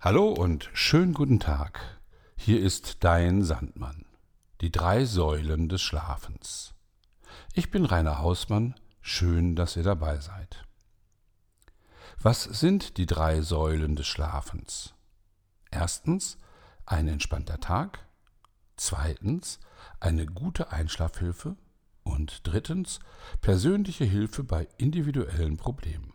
Hallo und schönen guten Tag. Hier ist dein Sandmann. Die drei Säulen des Schlafens. Ich bin Rainer Hausmann. Schön, dass ihr dabei seid. Was sind die drei Säulen des Schlafens? Erstens ein entspannter Tag. Zweitens eine gute Einschlafhilfe. Und drittens persönliche Hilfe bei individuellen Problemen.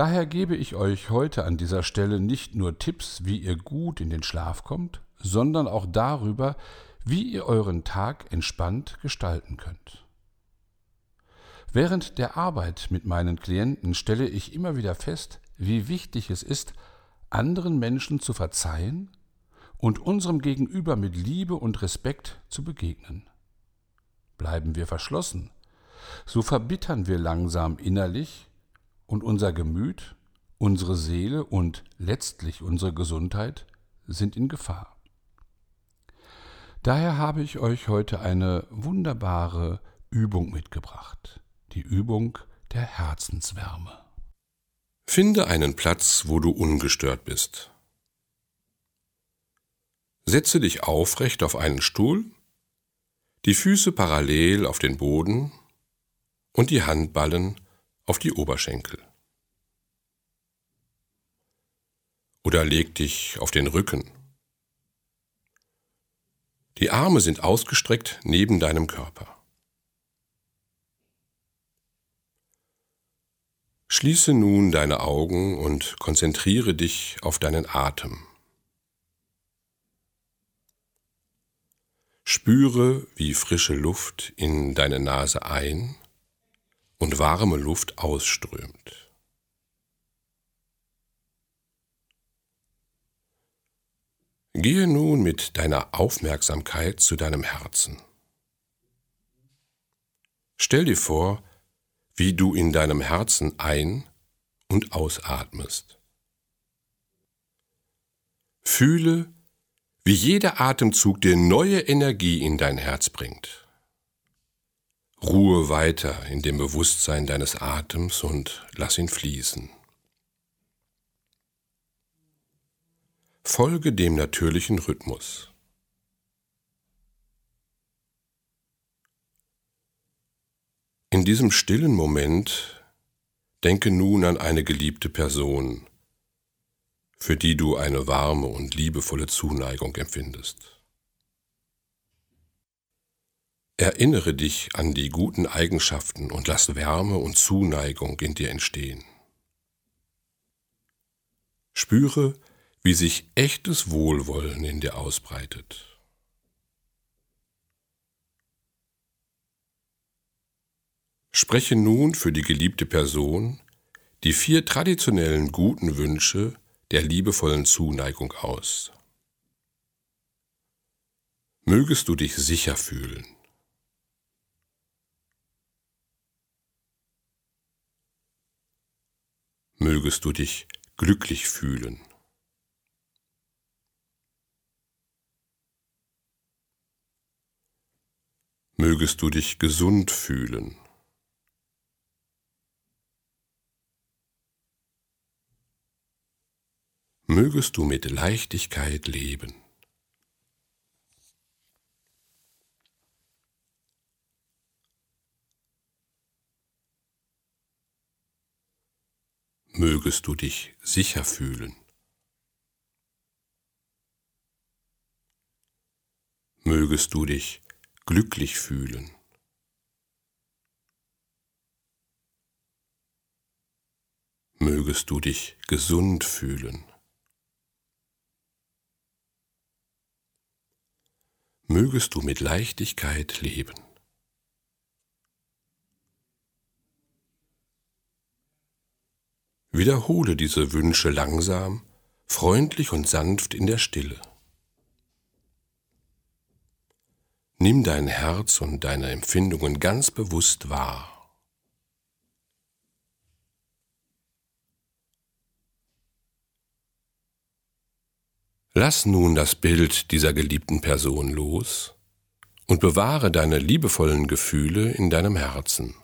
Daher gebe ich euch heute an dieser Stelle nicht nur Tipps, wie ihr gut in den Schlaf kommt, sondern auch darüber, wie ihr euren Tag entspannt gestalten könnt. Während der Arbeit mit meinen Klienten stelle ich immer wieder fest, wie wichtig es ist, anderen Menschen zu verzeihen und unserem Gegenüber mit Liebe und Respekt zu begegnen. Bleiben wir verschlossen, so verbittern wir langsam innerlich und unser Gemüt, unsere Seele und letztlich unsere Gesundheit sind in Gefahr. Daher habe ich euch heute eine wunderbare Übung mitgebracht, die Übung der Herzenswärme. Finde einen Platz, wo du ungestört bist. Setze dich aufrecht auf einen Stuhl, die Füße parallel auf den Boden und die Handballen auf die Oberschenkel. Oder leg dich auf den Rücken. Die Arme sind ausgestreckt neben deinem Körper. Schließe nun deine Augen und konzentriere dich auf deinen Atem. Spüre, wie frische Luft in deine Nase ein und warme Luft ausströmt. Gehe nun mit deiner Aufmerksamkeit zu deinem Herzen. Stell dir vor, wie du in deinem Herzen ein- und ausatmest. Fühle, wie jeder Atemzug dir neue Energie in dein Herz bringt. Ruhe weiter in dem Bewusstsein deines Atems und lass ihn fließen. Folge dem natürlichen Rhythmus. In diesem stillen Moment denke nun an eine geliebte Person, für die du eine warme und liebevolle Zuneigung empfindest. Erinnere dich an die guten Eigenschaften und lass Wärme und Zuneigung in dir entstehen. Spüre, wie sich echtes Wohlwollen in dir ausbreitet. Spreche nun für die geliebte Person die vier traditionellen guten Wünsche der liebevollen Zuneigung aus. Mögest du dich sicher fühlen. Mögest du dich glücklich fühlen. Mögest du dich gesund fühlen. Mögest du mit Leichtigkeit leben. Mögest du dich sicher fühlen. Mögest du dich glücklich fühlen. Mögest du dich gesund fühlen. Mögest du mit Leichtigkeit leben. Wiederhole diese Wünsche langsam, freundlich und sanft in der Stille. Nimm dein Herz und deine Empfindungen ganz bewusst wahr. Lass nun das Bild dieser geliebten Person los und bewahre deine liebevollen Gefühle in deinem Herzen.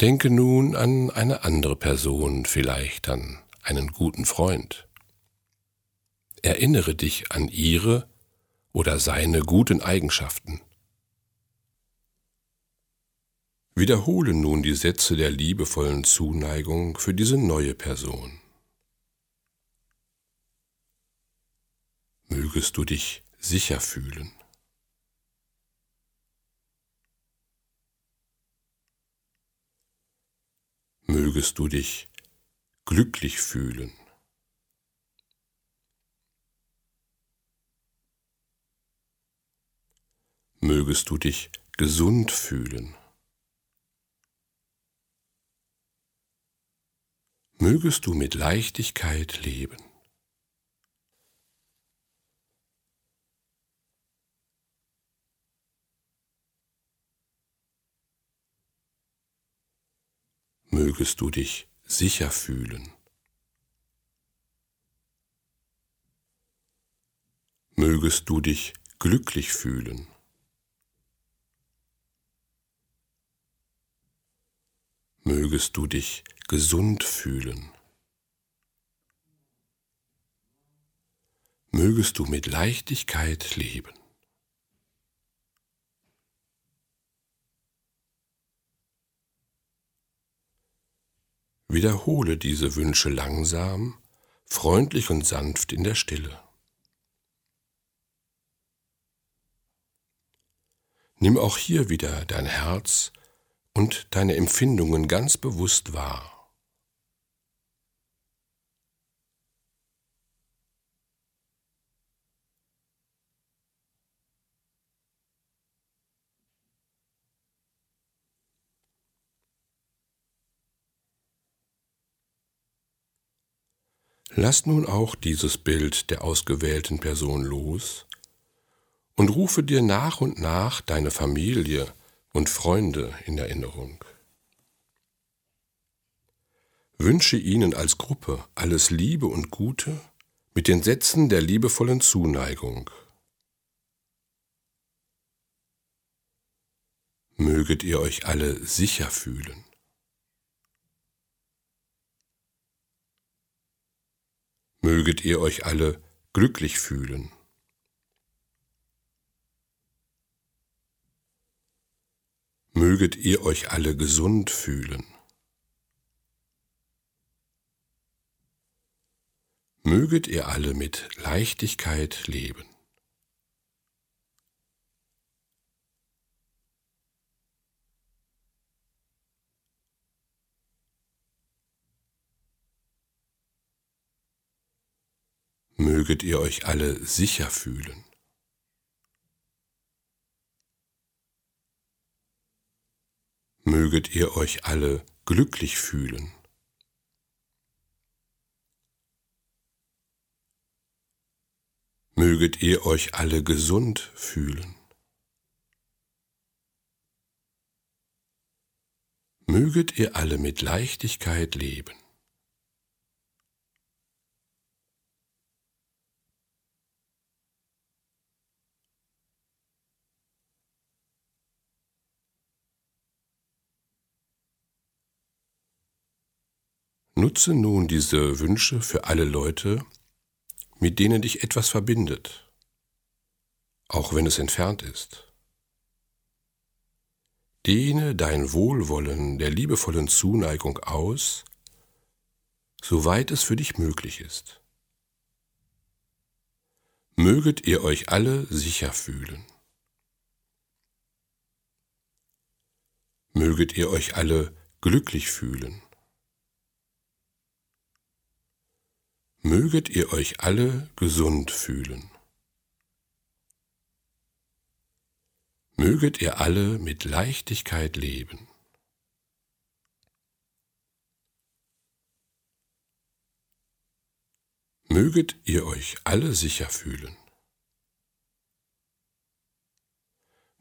Denke nun an eine andere Person, vielleicht an einen guten Freund. Erinnere dich an ihre oder seine guten Eigenschaften. Wiederhole nun die Sätze der liebevollen Zuneigung für diese neue Person. Mögest du dich sicher fühlen. Mögest du dich glücklich fühlen. Mögest du dich gesund fühlen. Mögest du mit Leichtigkeit leben. Mögest du dich sicher fühlen. Mögest du dich glücklich fühlen. Mögest du dich gesund fühlen. Mögest du mit Leichtigkeit leben. Wiederhole diese Wünsche langsam, freundlich und sanft in der Stille. Nimm auch hier wieder dein Herz und deine Empfindungen ganz bewusst wahr. Lass nun auch dieses Bild der ausgewählten Person los und rufe dir nach und nach deine Familie und Freunde in Erinnerung. Wünsche ihnen als Gruppe alles Liebe und Gute mit den Sätzen der liebevollen Zuneigung. Möget ihr euch alle sicher fühlen. Möget ihr euch alle glücklich fühlen. Möget ihr euch alle gesund fühlen. Möget ihr alle mit Leichtigkeit leben. Möget ihr euch alle sicher fühlen. Möget ihr euch alle glücklich fühlen. Möget ihr euch alle gesund fühlen. Möget ihr alle mit Leichtigkeit leben. Nutze nun diese Wünsche für alle Leute, mit denen dich etwas verbindet, auch wenn es entfernt ist. Dehne dein Wohlwollen der liebevollen Zuneigung aus, soweit es für dich möglich ist. Möget ihr euch alle sicher fühlen. Möget ihr euch alle glücklich fühlen. Möget ihr euch alle gesund fühlen. Möget ihr alle mit Leichtigkeit leben. Möget ihr euch alle sicher fühlen.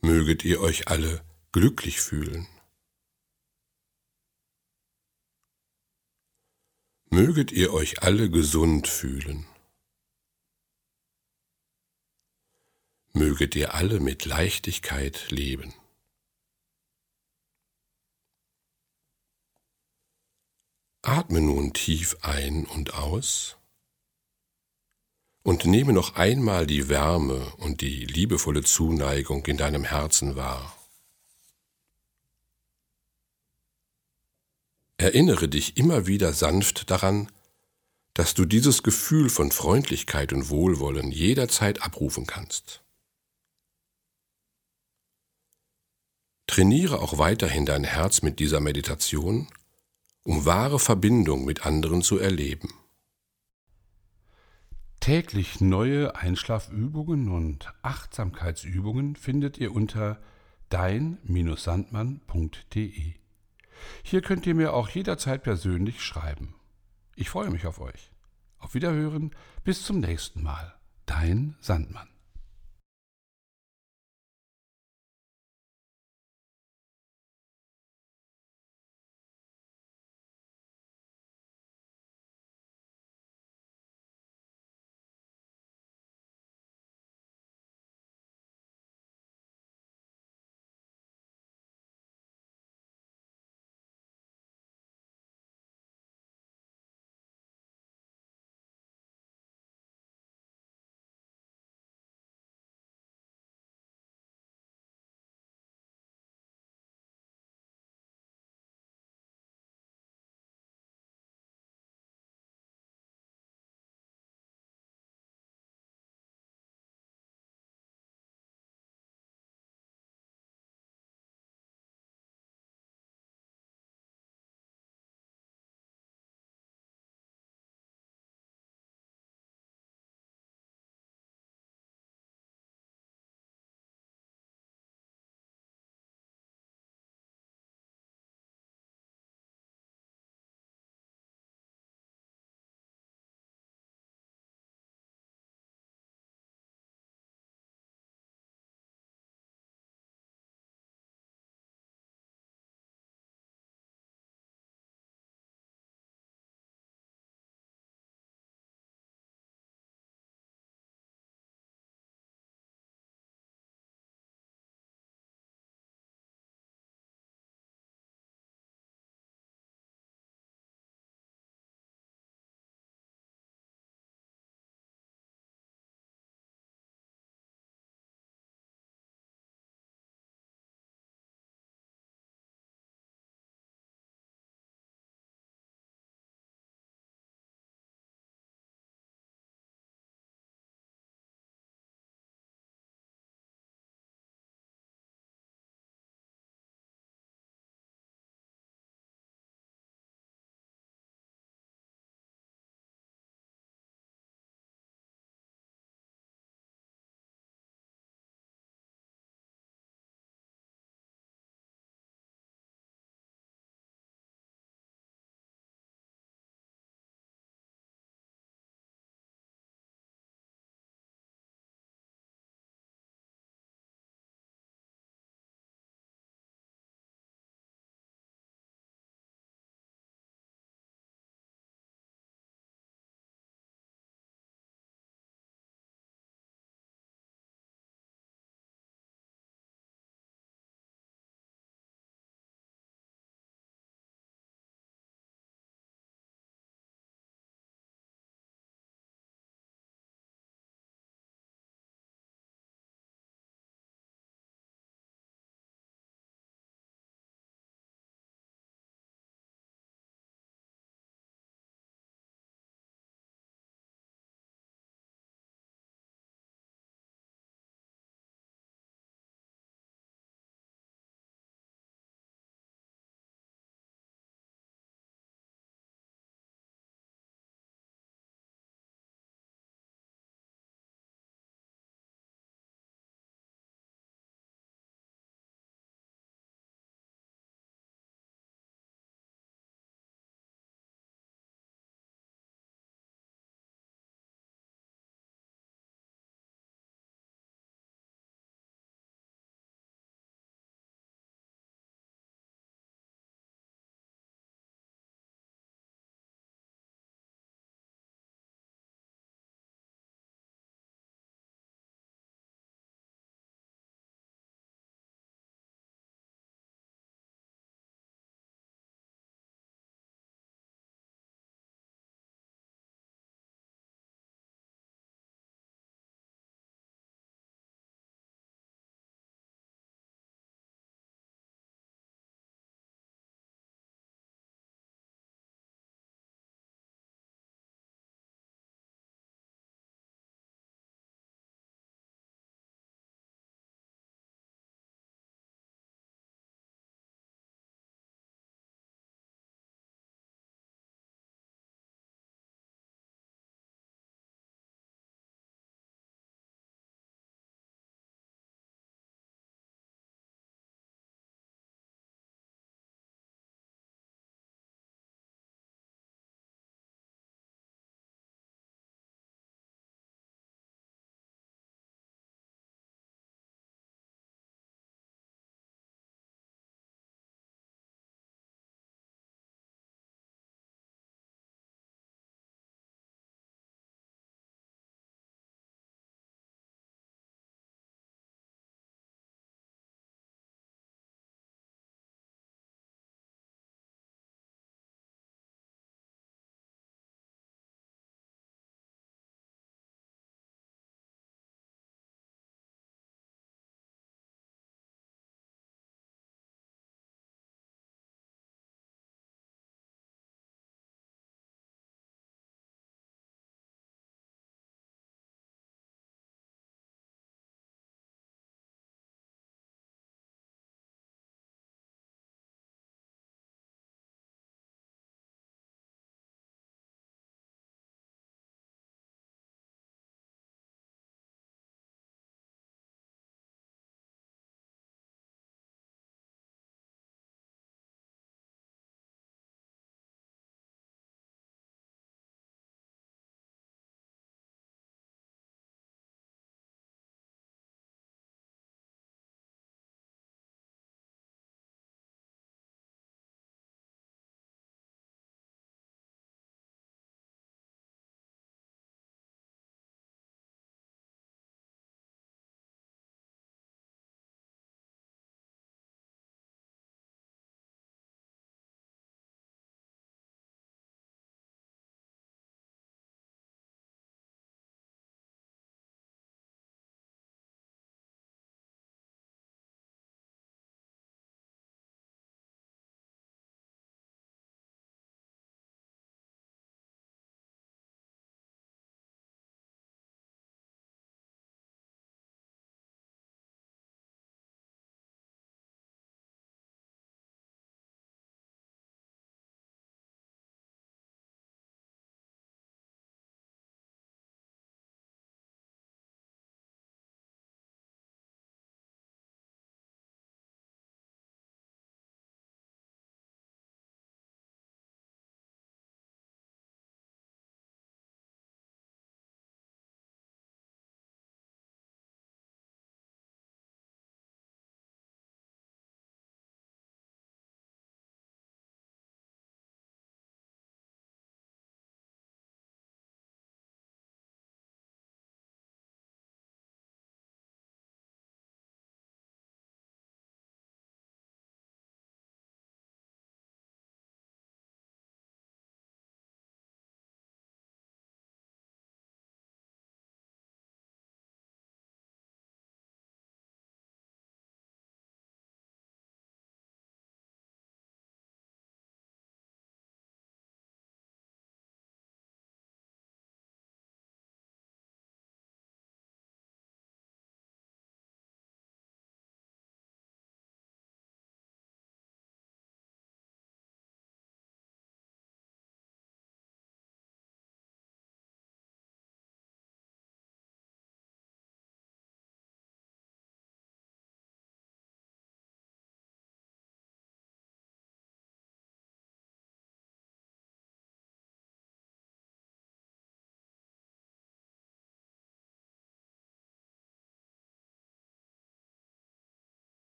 Möget ihr euch alle glücklich fühlen. Möget ihr euch alle gesund fühlen. Möget ihr alle mit Leichtigkeit leben. Atme nun tief ein und aus und nehme noch einmal die Wärme und die liebevolle Zuneigung in deinem Herzen wahr. Erinnere dich immer wieder sanft daran, dass du dieses Gefühl von Freundlichkeit und Wohlwollen jederzeit abrufen kannst. Trainiere auch weiterhin dein Herz mit dieser Meditation, um wahre Verbindung mit anderen zu erleben. Täglich neue Einschlafübungen und Achtsamkeitsübungen findet ihr unter dein-sandmann.de. Hier könnt ihr mir auch jederzeit persönlich schreiben. Ich freue mich auf euch. Auf Wiederhören, bis zum nächsten Mal. Dein Sandmann.